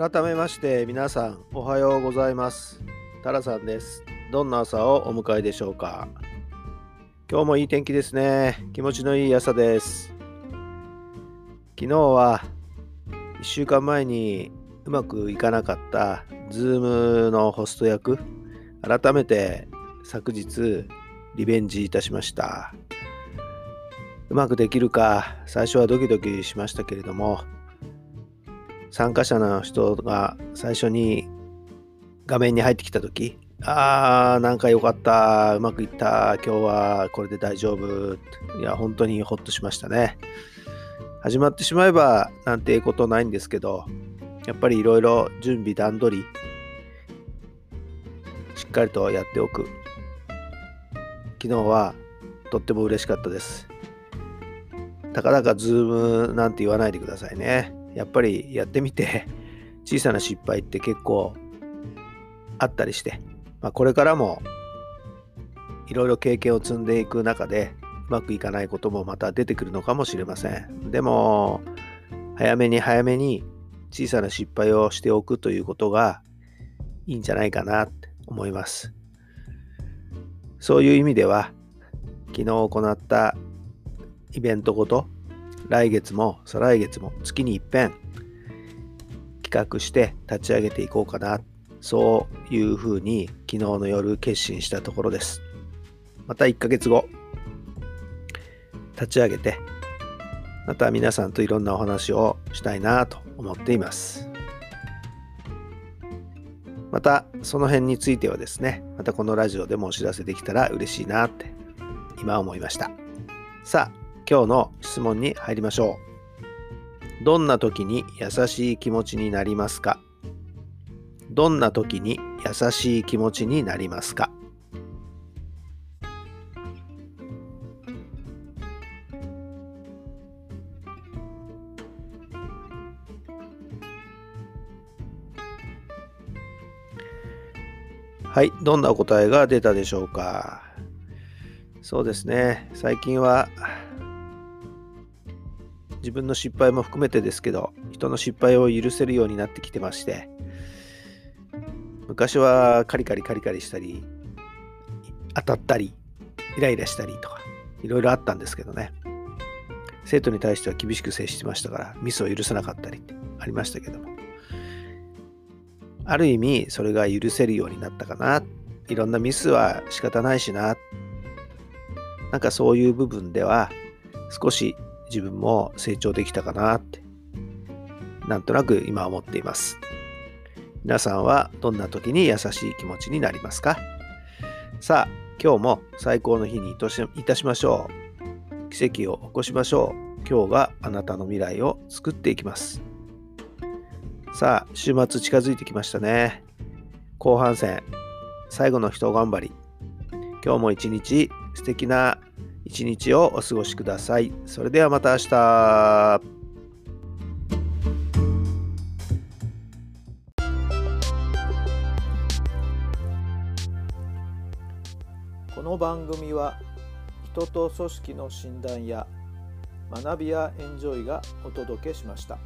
改めまして皆さんおはようございます。タラさんです。どんな朝をお迎えでしょうか？今日もいい天気ですね。気持ちのいい朝です。昨日は1週間前にうまくいかなかったズームのホスト役改めて昨日リベンジいたしました。うまくできるか最初はドキドキしましたけれども参加者の人が最初に画面に入ってきた時あーなんか良かったうまくいった今日はこれで大丈夫いや本当にホッとしましたね。始まってしまえばなんてことないんですけどやっぱりいろいろ準備段取りしっかりとやっておく。昨日はとっても嬉しかったです。たかだかズームなんて言わないでくださいね。やっぱりやってみて 小さな失敗って結構あったりして、まあ、これからもいろいろ経験を積んでいく中でうまくいかないこともまた出てくるのかもしれません。でも早めに早めに小さな失敗をしておくということがいいんじゃないかなって思います。そういう意味では昨日行ったイベントごと来月も再来月も月に一遍企画して立ち上げていこうかな。そういうふうに昨日の夜決心したところです。また1ヶ月後立ち上げてまた皆さんといろんなお話をしたいなと思っています。またその辺についてはですねまたこのラジオでもお知らせできたら嬉しいなって今思いました。さあ今日の質問に入りましょう。どんな時に優しい気持ちになりますか？どんな時に優しい気持ちになりますか？はい、どんな答えが出たでしょうか？そうですね、最近は自分の失敗も含めてですけど、人の失敗を許せるようになってきてまして、昔はカリカリカリカリしたり、当たったり、イライラしたりとか、いろいろあったんですけどね。生徒に対しては厳しく接してましたから、ミスを許さなかったりってありましたけども。ある意味、それが許せるようになったかな。いろんなミスは仕方ないしな。なんかそういう部分では、少し自分も成長できたかなってなんとなく今思っています。皆さんはどんな時に優しい気持ちになりますか？さあ今日も最高の日にいたしましょう。奇跡を起こしましょう。今日があなたの未来を作っていきます。さあ週末近づいてきましたね。後半戦最後の人頑張り。今日も一日素敵な一日をお過ごしください。それではまた明日。この番組は人と組織の診断や学びやエンジョイがお届けしました。